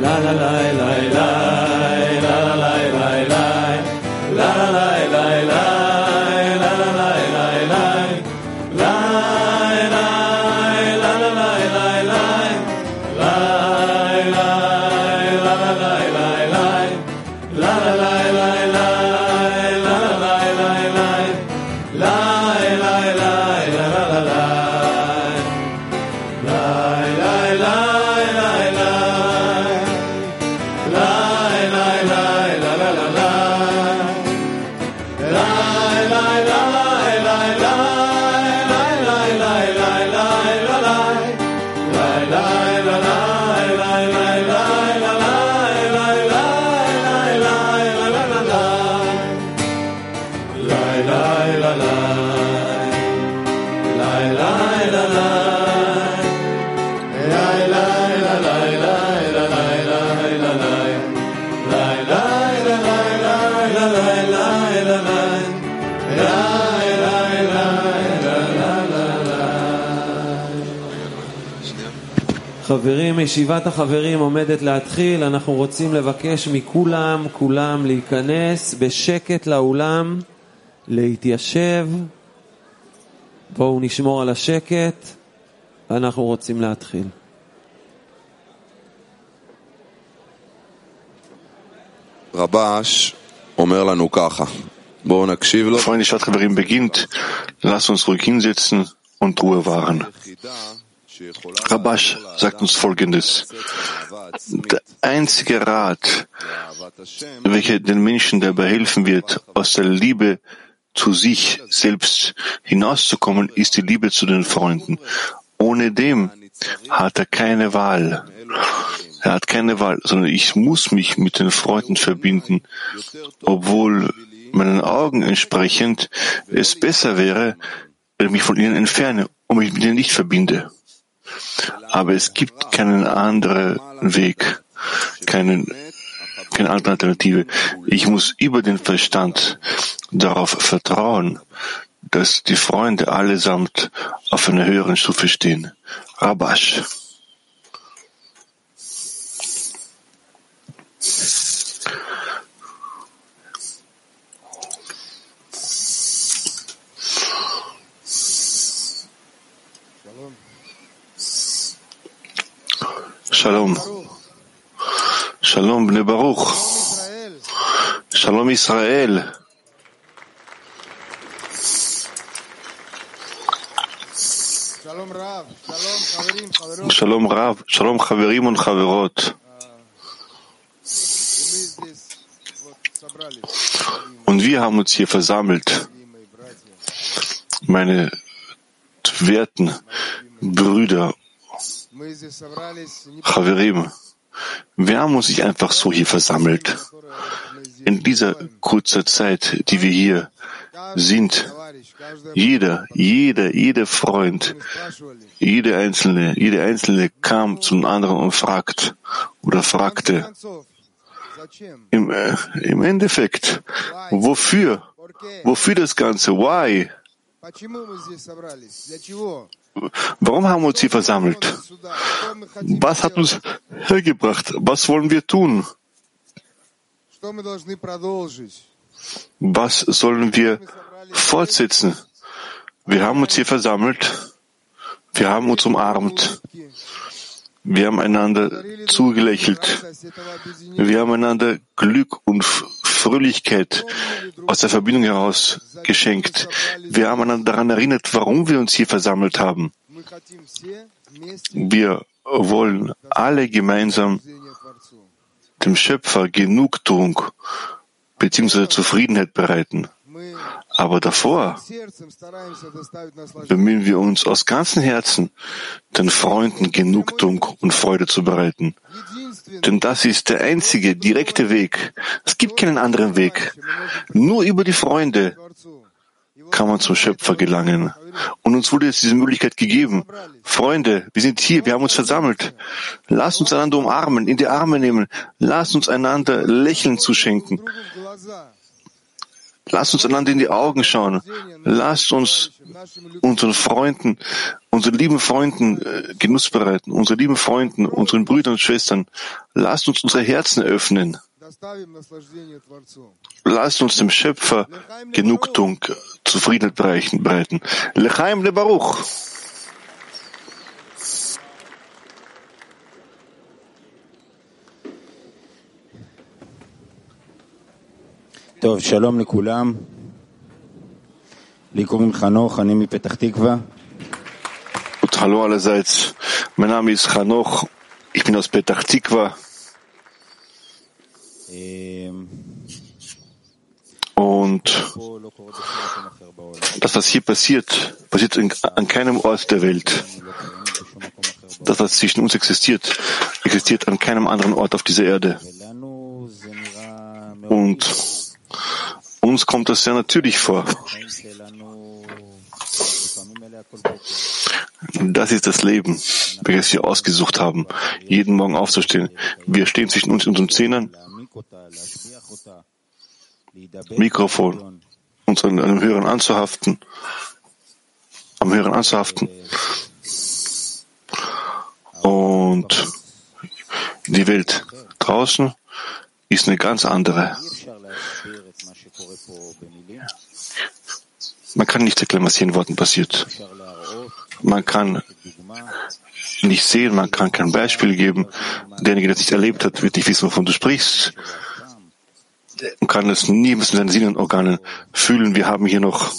la la la la la. חברים, ישיבת החברים עומדת להתחיל, אנחנו רוצים לבקש מכולם, כולם להיכנס בשקט לאולם, להתיישב. בואו נשמור על השקט, אנחנו רוצים להתחיל. רבש אומר לנו ככה, בואו נקשיב לו. Freunde, Stadt Chaverim beginnt, lasst uns ruhig hinsetzen und Ruhe wahren. Rabash sagt uns Folgendes. Der einzige Rat, welcher den Menschen dabei helfen wird, aus der Liebe zu sich selbst hinauszukommen, ist die Liebe zu den Freunden. Ohne dem hat er keine Wahl. Er hat keine Wahl, sondern ich muss mich mit den Freunden verbinden, obwohl meinen Augen entsprechend es besser wäre, wenn ich mich von ihnen entferne und mich mit ihnen nicht verbinde. Aber es gibt keinen anderen Weg, keinen, keine andere Alternative. Ich muss über den Verstand darauf vertrauen, dass die Freunde allesamt auf einer höheren Stufe stehen. Rabash. Shalom. Shalom, Bnei Baruch. Shalom, Israel. Shalom Rav, Shalom Chaverim und Chaverot. Und wir haben uns hier versammelt, meine werten Brüder, Chaverim. Wir haben uns nicht einfach so hier versammelt. In dieser kurzen Zeit, die wir hier sind, jeder, jeder, jeder Freund, jeder Einzelne, jeder Einzelne kam zum anderen und fragt oder fragte, im, äh, im Endeffekt, wofür? Wofür das Ganze? Why? Warum haben wir uns hier versammelt? Was hat uns hergebracht? Was wollen wir tun? Was sollen wir fortsetzen? Wir haben uns hier versammelt. Wir haben uns umarmt. Wir haben einander zugelächelt. Wir haben einander Glück und Fröhlichkeit aus der Verbindung heraus geschenkt. Wir haben einander daran erinnert, warum wir uns hier versammelt haben. Wir wollen alle gemeinsam dem Schöpfer Genugtuung bzw. Zufriedenheit bereiten. Aber davor bemühen wir uns aus ganzem Herzen, den Freunden Genugtuung und Freude zu bereiten. Denn das ist der einzige direkte Weg. Es gibt keinen anderen Weg. Nur über die Freunde kann man zum Schöpfer gelangen. Und uns wurde jetzt diese Möglichkeit gegeben. Freunde, wir sind hier, wir haben uns versammelt. Lasst uns einander umarmen, in die Arme nehmen. Lasst uns einander Lächeln zuschenken. Lasst uns einander in die Augen schauen. Lasst uns unseren Freunden, unseren lieben Freunden äh, Genuss bereiten, unseren lieben Freunden, unseren Brüdern und Schwestern. Lasst uns unsere Herzen öffnen. Lasst uns dem Schöpfer Genugtuung, äh, Zufriedenheit bereiten. Lechaim le Baruch. Tov, shalom lekulam. Und hallo allerseits, mein Name ist Hanoch, ich bin aus Petach Tikva. Und das, was hier passiert, passiert an keinem Ort der Welt. Das, was zwischen uns existiert, existiert an keinem anderen Ort auf dieser Erde. Und uns kommt das sehr natürlich vor. Das ist das Leben, welches wir ausgesucht haben, jeden Morgen aufzustehen. Wir stehen zwischen uns und unseren Zähnen, Mikrofon, uns an einem Hören anzuhaften, am Hören anzuhaften. Und die Welt draußen ist eine ganz andere. Man kann nicht erklären, was hier in Worten passiert. Man kann nicht sehen, man kann kein Beispiel geben. Derjenige, der es nicht erlebt hat, wird nicht wissen, wovon du sprichst. Man kann es nie mit seinen Sinnenorganen fühlen. Wir haben hier noch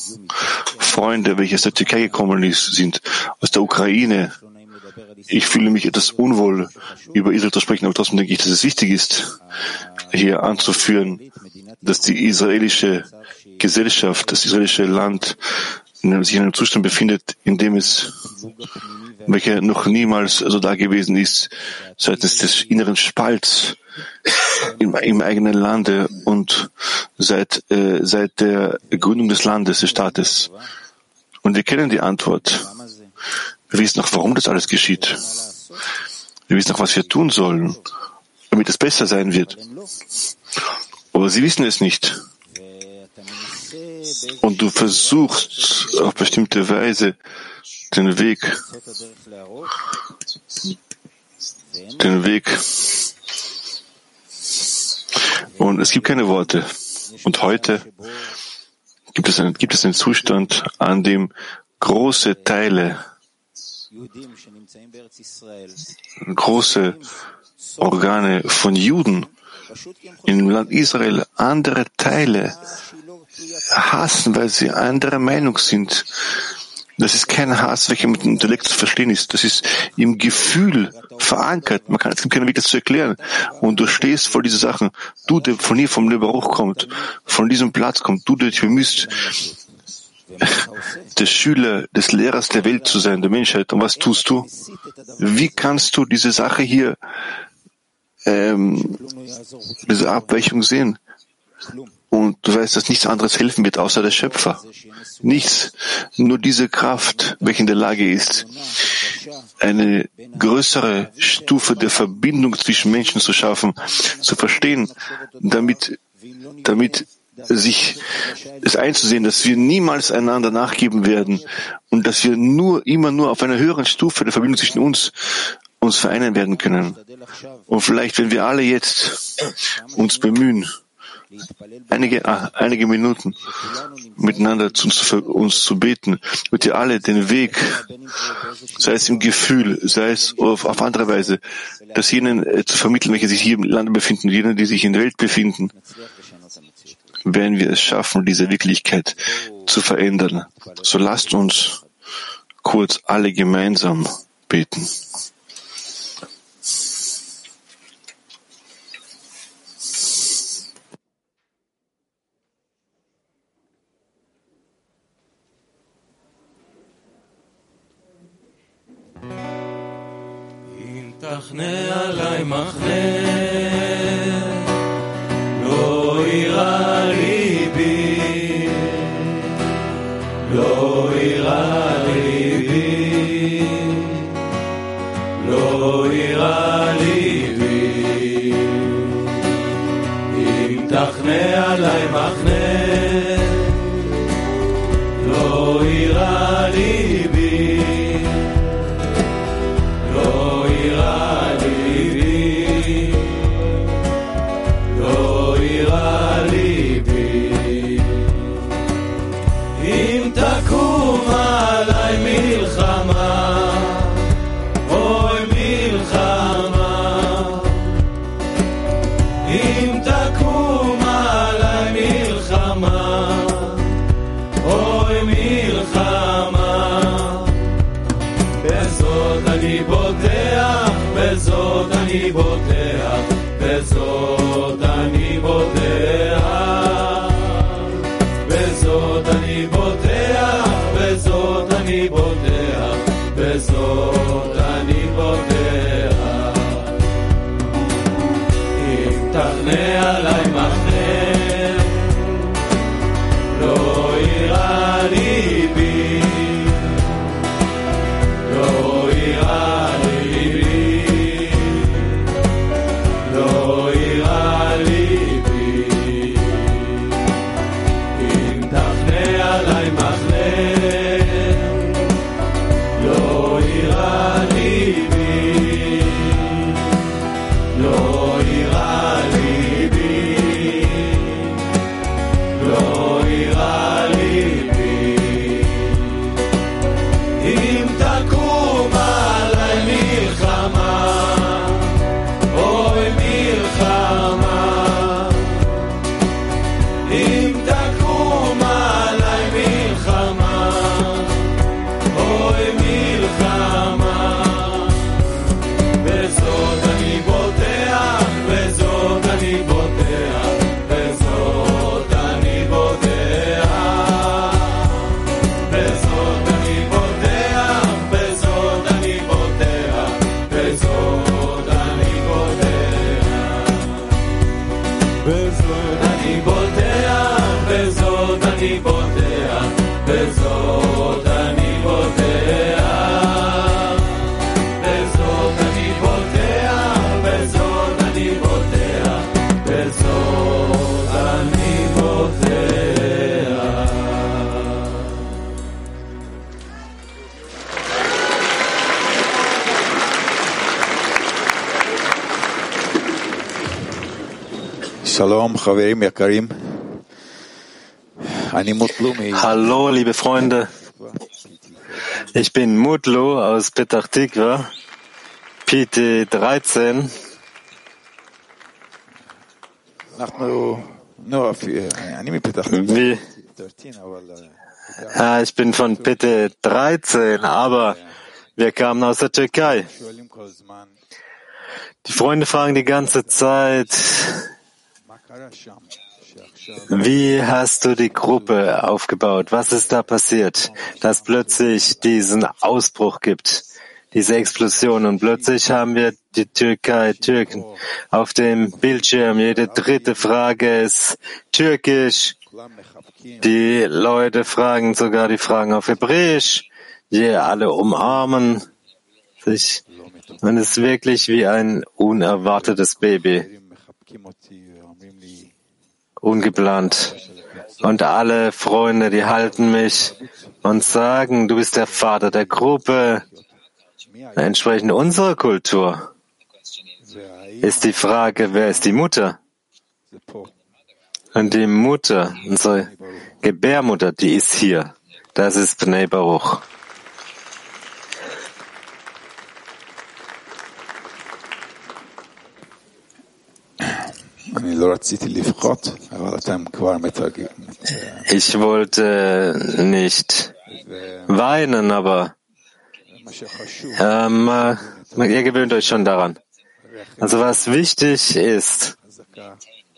Freunde, welche aus der Türkei gekommen sind, aus der Ukraine. Ich fühle mich etwas unwohl, über Israel zu sprechen, aber trotzdem denke ich, dass es wichtig ist, hier anzuführen, dass die israelische Gesellschaft, das israelische Land sich in einem Zustand befindet, in dem es, welcher noch niemals so da gewesen ist, seitens des inneren Spalts im, im eigenen Lande und seit, äh, seit der Gründung des Landes, des Staates. Und wir kennen die Antwort. Wir wissen auch, warum das alles geschieht. Wir wissen auch, was wir tun sollen, damit es besser sein wird. Aber sie wissen es nicht. Und du versuchst auf bestimmte Weise den Weg, den Weg. Und es gibt keine Worte. Und heute gibt es, einen, gibt es einen Zustand, an dem große Teile, große Organe von Juden im Land Israel andere Teile hassen, weil sie anderer Meinung sind. Das ist kein Hass, welcher mit dem Intellekt zu verstehen ist. Das ist im Gefühl verankert. Man kann, es gibt keinen Weg, das zu erklären. Und du stehst vor diese Sachen. Du, der von hier vom Leberuch kommt, von diesem Platz kommt, du, der dich bemühst, der Schüler des Lehrers der Welt zu sein, der Menschheit. Und was tust du? Wie kannst du diese Sache hier ähm, diese Abweichung sehen. Und du weißt, dass nichts anderes helfen wird, außer der Schöpfer. Nichts. Nur diese Kraft, welche in der Lage ist, eine größere Stufe der Verbindung zwischen Menschen zu schaffen, zu verstehen, damit, damit sich es einzusehen, dass wir niemals einander nachgeben werden und dass wir nur, immer nur auf einer höheren Stufe der Verbindung zwischen uns uns vereinen werden können. Und vielleicht, wenn wir alle jetzt uns bemühen, einige, ah, einige Minuten miteinander zu uns, zu beten, wird ihr alle den Weg, sei es im Gefühl, sei es auf, auf andere Weise, das jenen äh, zu vermitteln, welche sich hier im Lande befinden, jenen, die sich in der Welt befinden, werden wir es schaffen, diese Wirklichkeit zu verändern. So lasst uns kurz alle gemeinsam beten. mach אם תקום עליי מלחמה, אוי מלחמה, בזאת אני בוטח, בזאת אני בוטח, בזאת Hallo, liebe Freunde. Ich bin Mutlu aus Petah Tikva, PT 13. Wie? Ah, ich bin von PT 13, aber wir kamen aus der Türkei. Die Freunde fragen die ganze Zeit, wie hast du die Gruppe aufgebaut? Was ist da passiert, dass plötzlich diesen Ausbruch gibt, diese Explosion? Und plötzlich haben wir die Türkei, Türken auf dem Bildschirm. Jede dritte Frage ist türkisch. Die Leute fragen sogar die Fragen auf Hebräisch. Wir alle umarmen sich. Und es ist wirklich wie ein unerwartetes Baby ungeplant. Und alle Freunde, die halten mich und sagen, du bist der Vater der Gruppe, entsprechend unserer Kultur. Ist die Frage, wer ist die Mutter? Und die Mutter, unsere Gebärmutter, die ist hier. Das ist Bnei Baruch. Ich wollte äh, nicht weinen, aber ähm, äh, ihr gewöhnt euch schon daran. Also was wichtig ist,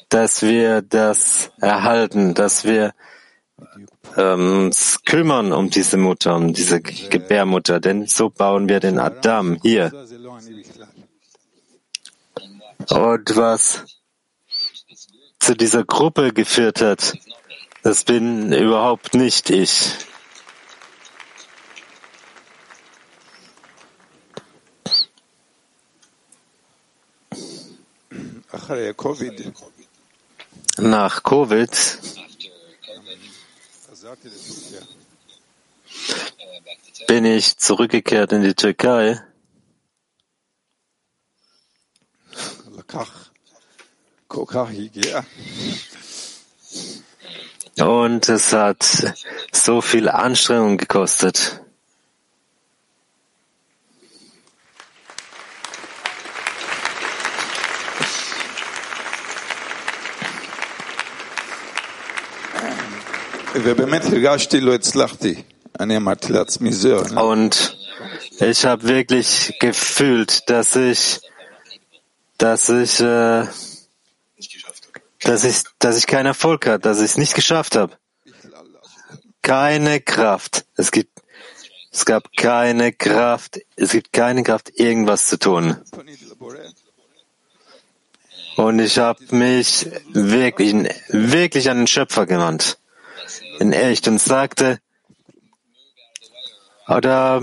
dass wir das erhalten, dass wir ähm, uns kümmern um diese Mutter, um diese Gebärmutter, denn so bauen wir den Adam hier. Und was zu dieser Gruppe geführt hat. Das bin überhaupt nicht ich. Nach Covid bin ich zurückgekehrt in die Türkei. Und es hat so viel Anstrengung gekostet. Und ich habe wirklich gefühlt, dass ich, dass ich äh, dass ich, dass ich keinen Erfolg hatte, dass ich es nicht geschafft habe. Keine Kraft. Es gibt, es gab keine Kraft. Es gibt keine Kraft, irgendwas zu tun. Und ich habe mich wirklich, wirklich an den Schöpfer genannt. In echt und sagte, oder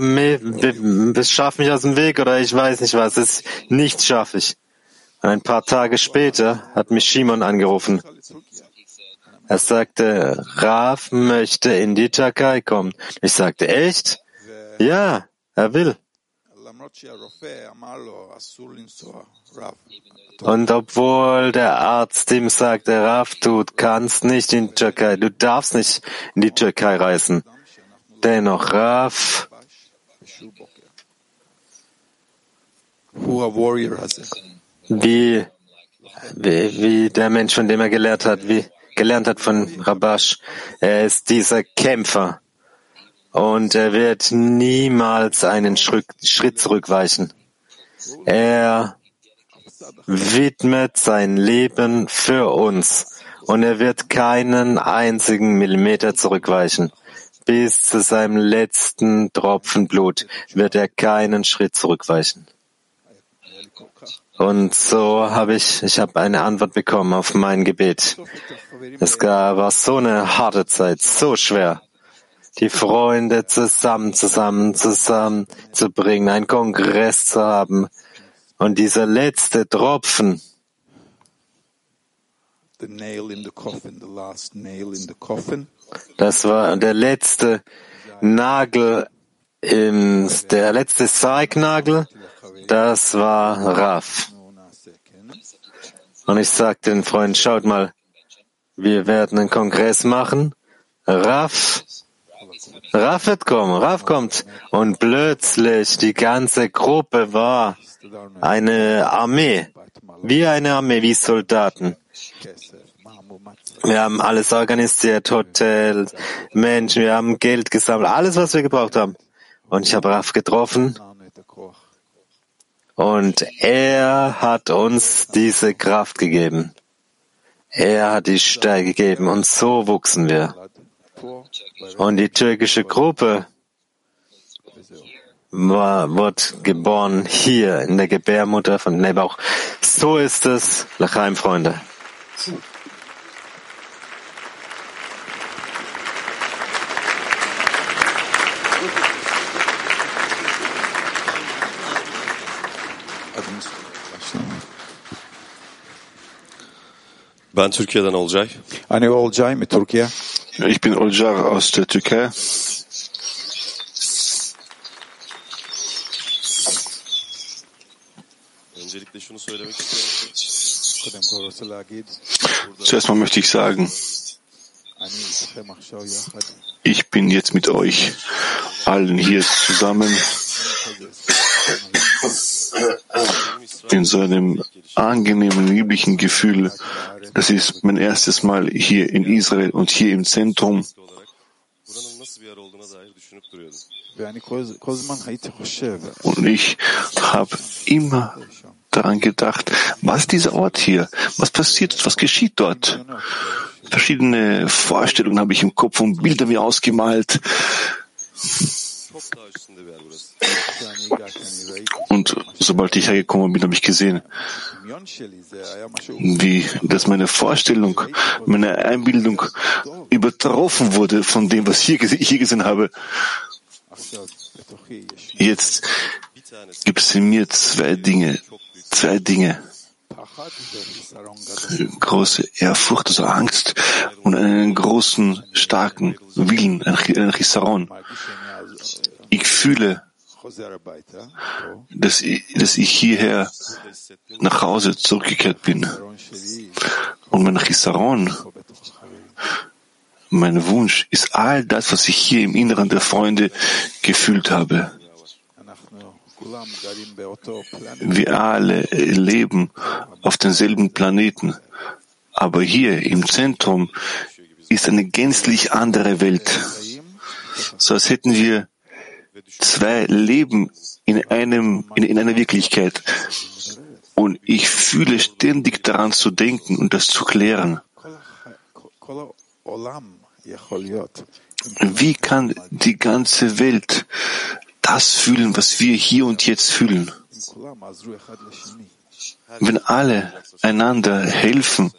schaff mich aus dem Weg oder ich weiß nicht was. Es, nichts schaffe ich. Ein paar Tage später hat mich Shimon angerufen. Er sagte, Raf möchte in die Türkei kommen. Ich sagte, echt? Ja, er will. Und obwohl der Arzt ihm sagte, Raf, du kannst nicht in die Türkei, du darfst nicht in die Türkei reisen. Dennoch, Raf, Who a warrior has it wie, wie, wie der Mensch, von dem er gelernt hat, wie gelernt hat von Rabash. Er ist dieser Kämpfer und er wird niemals einen Schritt zurückweichen. Er widmet sein Leben für uns und er wird keinen einzigen Millimeter zurückweichen. Bis zu seinem letzten Tropfen Blut wird er keinen Schritt zurückweichen. Und so habe ich, ich habe eine Antwort bekommen auf mein Gebet. Es gab, war so eine harte Zeit, so schwer, die Freunde zusammen, zusammen, zusammen zu bringen, einen Kongress zu haben. Und dieser letzte Tropfen, The nail in the coffin, the last nail in the coffin. das war der letzte Nagel, im, der letzte Sargnagel, das war Raf. Und ich sagte den Freund, schaut mal, wir werden einen Kongress machen. Raf, Raf wird kommen, Raf kommt. Und plötzlich die ganze Gruppe war eine Armee, wie eine Armee, wie Soldaten. Wir haben alles organisiert, Hotels, Menschen, wir haben Geld gesammelt, alles, was wir gebraucht haben. Und ich habe Raf getroffen und er hat uns diese Kraft gegeben. Er hat die Stärke gegeben und so wuchsen wir. Und die türkische Gruppe war, wird geboren hier in der Gebärmutter von Nebauch. So ist es, Lachaim, Freunde. Ben Türkiye'den Olcay. Hani Olcay mı Türkiye? Ich bin Olcay aus der Türkei. Öncelikle şunu söylemek istiyorum. Zuerst mal möchte ich sagen, ich bin jetzt mit euch allen hier zusammen. in so einem angenehmen, lieblichen Gefühl. Das ist mein erstes Mal hier in Israel und hier im Zentrum. Und ich habe immer daran gedacht, was ist dieser Ort hier? Was passiert? Was geschieht dort? Verschiedene Vorstellungen habe ich im Kopf und Bilder mir ausgemalt. Und sobald ich hergekommen bin, habe ich gesehen, wie, dass meine Vorstellung, meine Einbildung übertroffen wurde von dem, was ich hier gesehen habe. Jetzt gibt es in mir zwei Dinge, zwei Dinge. Große Ehrfurcht, also Angst und einen großen, starken Willen, ein Chisaron ich fühle, dass ich, dass ich hierher nach Hause zurückgekehrt bin. Und mein Chisaron, mein Wunsch ist all das, was ich hier im Inneren der Freunde gefühlt habe. Wir alle leben auf denselben Planeten, aber hier im Zentrum ist eine gänzlich andere Welt. So als hätten wir zwei Leben in, einem, in, in einer Wirklichkeit. Und ich fühle ständig daran zu denken und das zu klären. Wie kann die ganze Welt das fühlen, was wir hier und jetzt fühlen? Wenn alle einander helfen,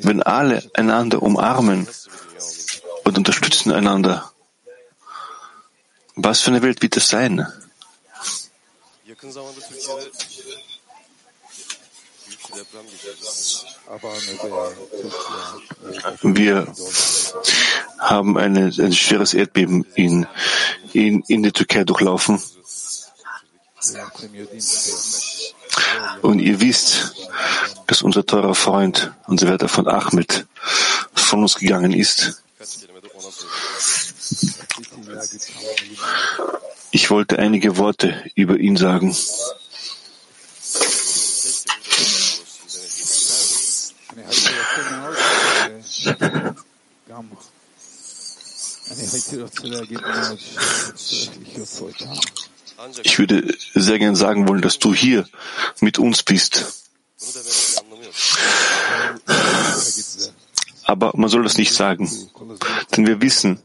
wenn alle einander umarmen und unterstützen einander, was für eine Welt wird das sein? Wir haben eine, ein schweres Erdbeben in, in, in der Türkei durchlaufen. Und ihr wisst, dass unser teurer Freund, unser Wärter von Ahmed, von uns gegangen ist. Ich wollte einige Worte über ihn sagen. Ich würde sehr gern sagen wollen, dass du hier mit uns bist. Aber man soll das nicht sagen, denn wir wissen,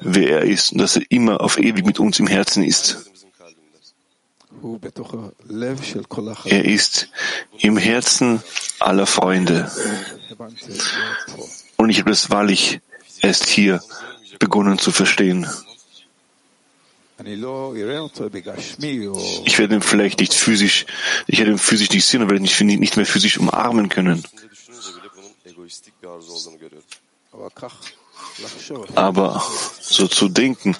wer er ist und dass er immer auf ewig mit uns im Herzen ist. Er ist im Herzen aller Freunde. Und ich habe das wahrlich erst hier begonnen zu verstehen. Ich werde ihn vielleicht nicht physisch, ich werde ihn physisch nicht sehen und werde ihn nicht mehr physisch umarmen können. Aber so zu denken,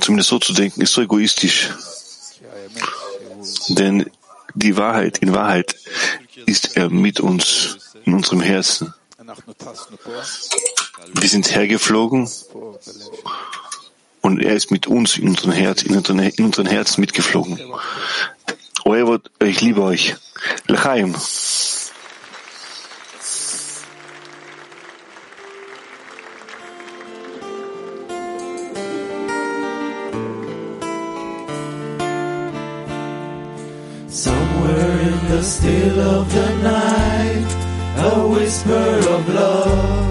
zumindest so zu denken, ist so egoistisch. Denn die Wahrheit, in Wahrheit ist er mit uns in unserem Herzen. Wir sind hergeflogen und er ist mit uns in unserem Herz, in unseren, in unseren Herzen mitgeflogen. Euer Wort, ich liebe euch. Lachaim. Of the night, a whisper of love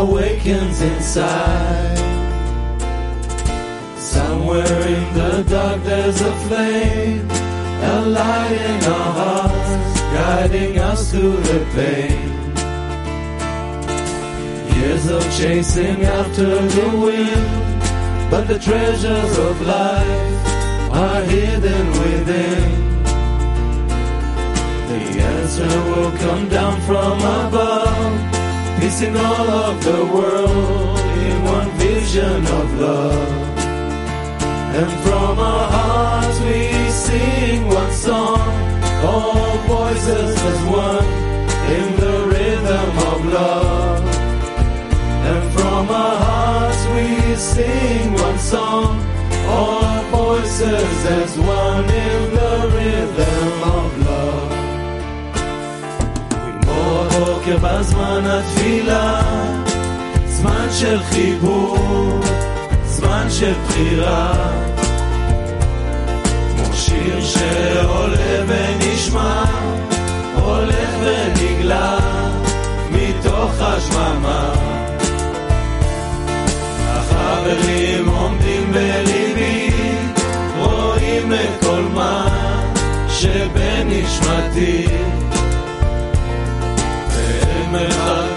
awakens inside. Somewhere in the dark there's a flame, a light in our hearts, guiding us through the pain. Years of chasing after the wind, but the treasures of life are hidden within. Answer will come down from above, piecing all of the world in one vision of love. And from our hearts we sing one song, all voices as one in the rhythm of love. And from our hearts we sing one song, all voices as one in the rhythm of love. כמו הבוקר בזמן התפילה, זמן של חיבור, זמן של בחירה. כמו שיר שעולה ונשמע, הולך ונגלה, מתוך השממה. החברים עומדים בליבי, רואים את כל מה שבנשמתי. me da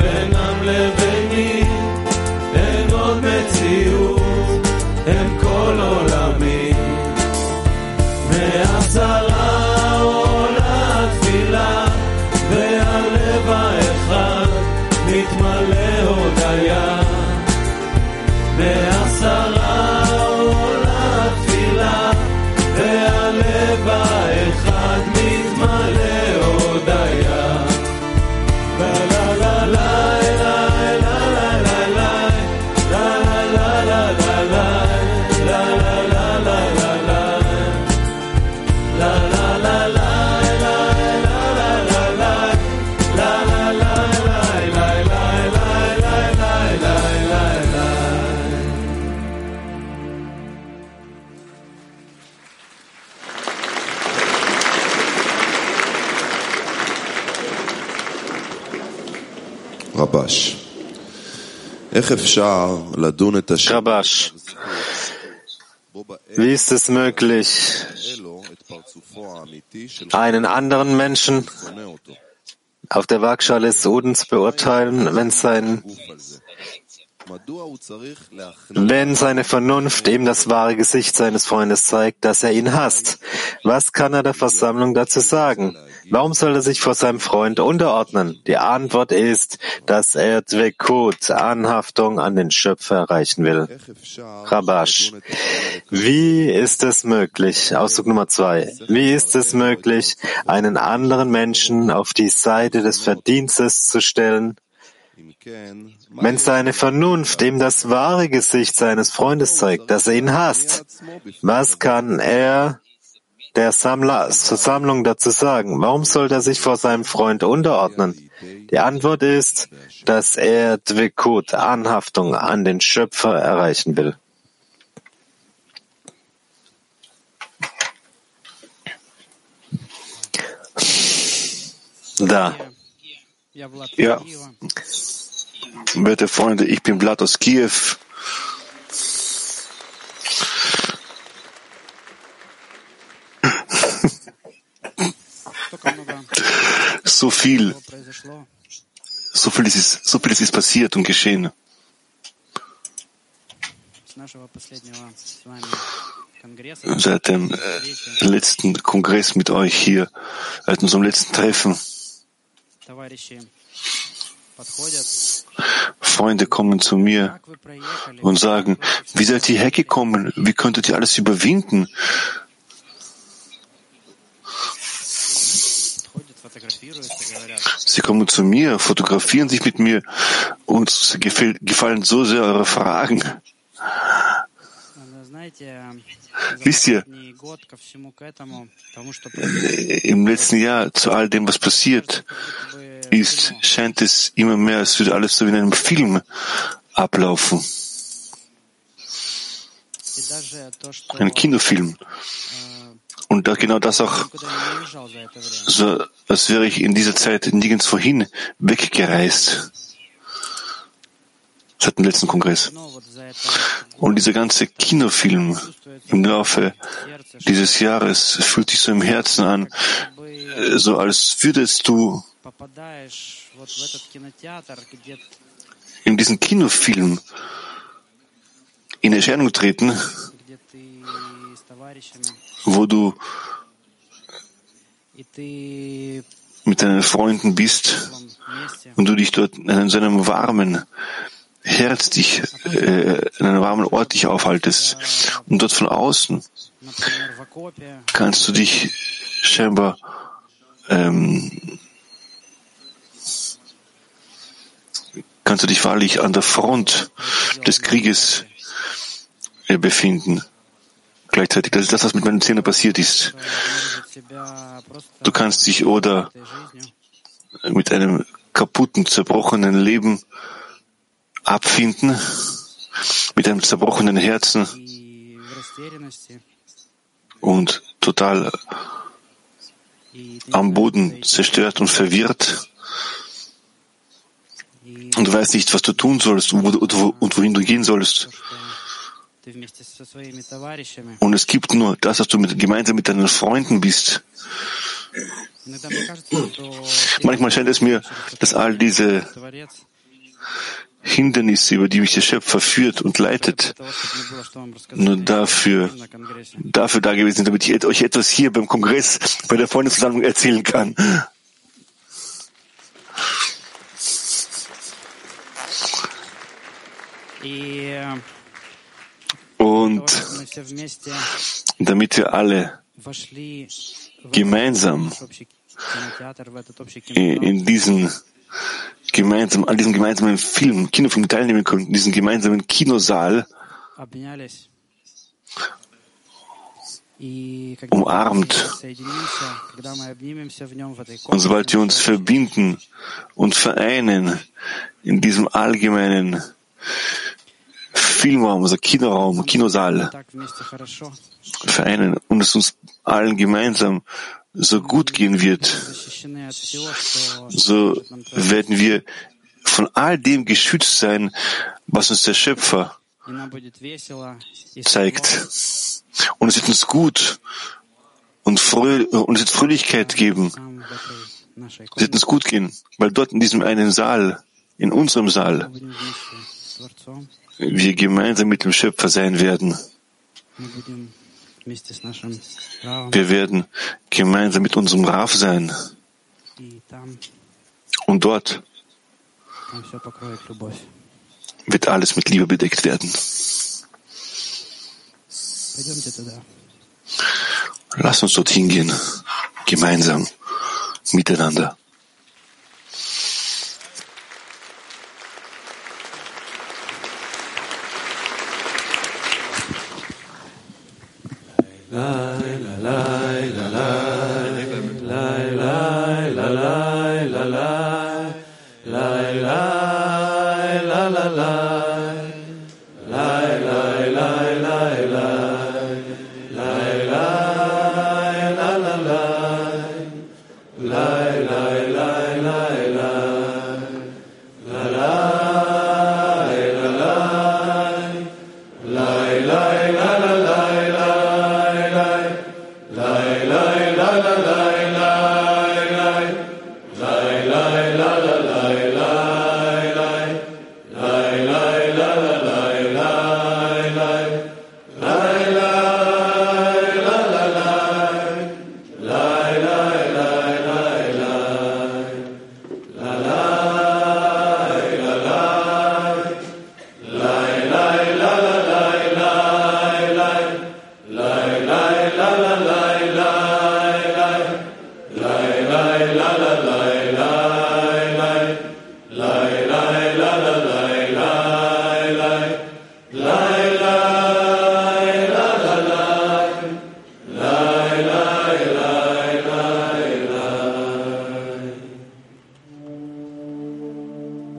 Rabash, wie ist es möglich, einen anderen Menschen auf der Waagschale Sodens beurteilen, wenn sein wenn seine Vernunft ihm das wahre Gesicht seines Freundes zeigt, dass er ihn hasst, was kann er der Versammlung dazu sagen? Warum soll er sich vor seinem Freund unterordnen? Die Antwort ist, dass er Dvekut, Anhaftung an den Schöpfer erreichen will. Rabash. Wie ist es möglich, Ausdruck Nummer zwei, wie ist es möglich, einen anderen Menschen auf die Seite des Verdienstes zu stellen, wenn seine Vernunft ihm das wahre Gesicht seines Freundes zeigt, dass er ihn hasst, was kann er der Sammler, Versammlung dazu sagen? Warum sollte er sich vor seinem Freund unterordnen? Die Antwort ist, dass er Dvekut, Anhaftung an den Schöpfer erreichen will. Da. Ja, werte Freunde, ich bin Vlad aus Kiew. so viel, so viel ist, so viel ist passiert und geschehen. Seit dem äh, letzten Kongress mit euch hier, seit unserem letzten Treffen. Freunde kommen zu mir und sagen, wie seid ihr hergekommen? Wie könntet ihr alles überwinden? kommen zu mir, fotografieren sich mit mir. und gefallen so sehr eure Fragen. Wisst ihr, im letzten Jahr zu all dem, was passiert ist, scheint es immer mehr, es würde alles so wie in einem Film ablaufen. Ein Kinofilm. Und das, genau das auch, so, als wäre ich in dieser Zeit nirgends vorhin weggereist. Seit dem letzten Kongress. Und dieser ganze Kinofilm im Laufe dieses Jahres fühlt sich so im Herzen an, so als würdest du in diesen Kinofilm in Erscheinung treten, wo du mit deinen Freunden bist und du dich dort in so einem warmen Herz dich, äh, an einem warmen Ort dich aufhaltest. Und dort von außen kannst du dich scheinbar ähm, kannst du dich wahrlich an der Front des Krieges äh, befinden gleichzeitig. Das ist das, was mit meinen Zähnen passiert ist. Du kannst dich oder mit einem kaputten, zerbrochenen Leben abfinden, mit einem zerbrochenen Herzen und total am Boden zerstört und verwirrt und du weißt nicht, was du tun sollst und, wohin du gehen sollst. Und es gibt nur das, dass du mit, gemeinsam mit deinen Freunden bist. Manchmal scheint es mir, dass all diese Hindernisse, über die mich der Schöpfer führt und leitet, nur dafür, dafür da gewesen sind, damit ich euch etwas hier beim Kongress, bei der Freundesversammlung erzählen kann. Yeah. Und damit wir alle gemeinsam in diesen gemeinsam, an diesem gemeinsamen Film, Kinofilm teilnehmen konnten, diesen gemeinsamen Kinosaal umarmt. Und sobald wir uns verbinden und vereinen in diesem allgemeinen Filmraum, unser also Kinoraum, Kinosaal. vereinen und es uns allen gemeinsam so gut gehen wird, so werden wir von all dem geschützt sein, was uns der Schöpfer zeigt. Und es wird uns gut und, fröh und es wird Fröhlichkeit geben. Es wird uns gut gehen, weil dort in diesem einen Saal, in unserem Saal, wir gemeinsam mit dem Schöpfer sein werden. Wir werden gemeinsam mit unserem Raf sein. Und dort wird alles mit Liebe bedeckt werden. Lass uns dorthin gehen, gemeinsam, miteinander.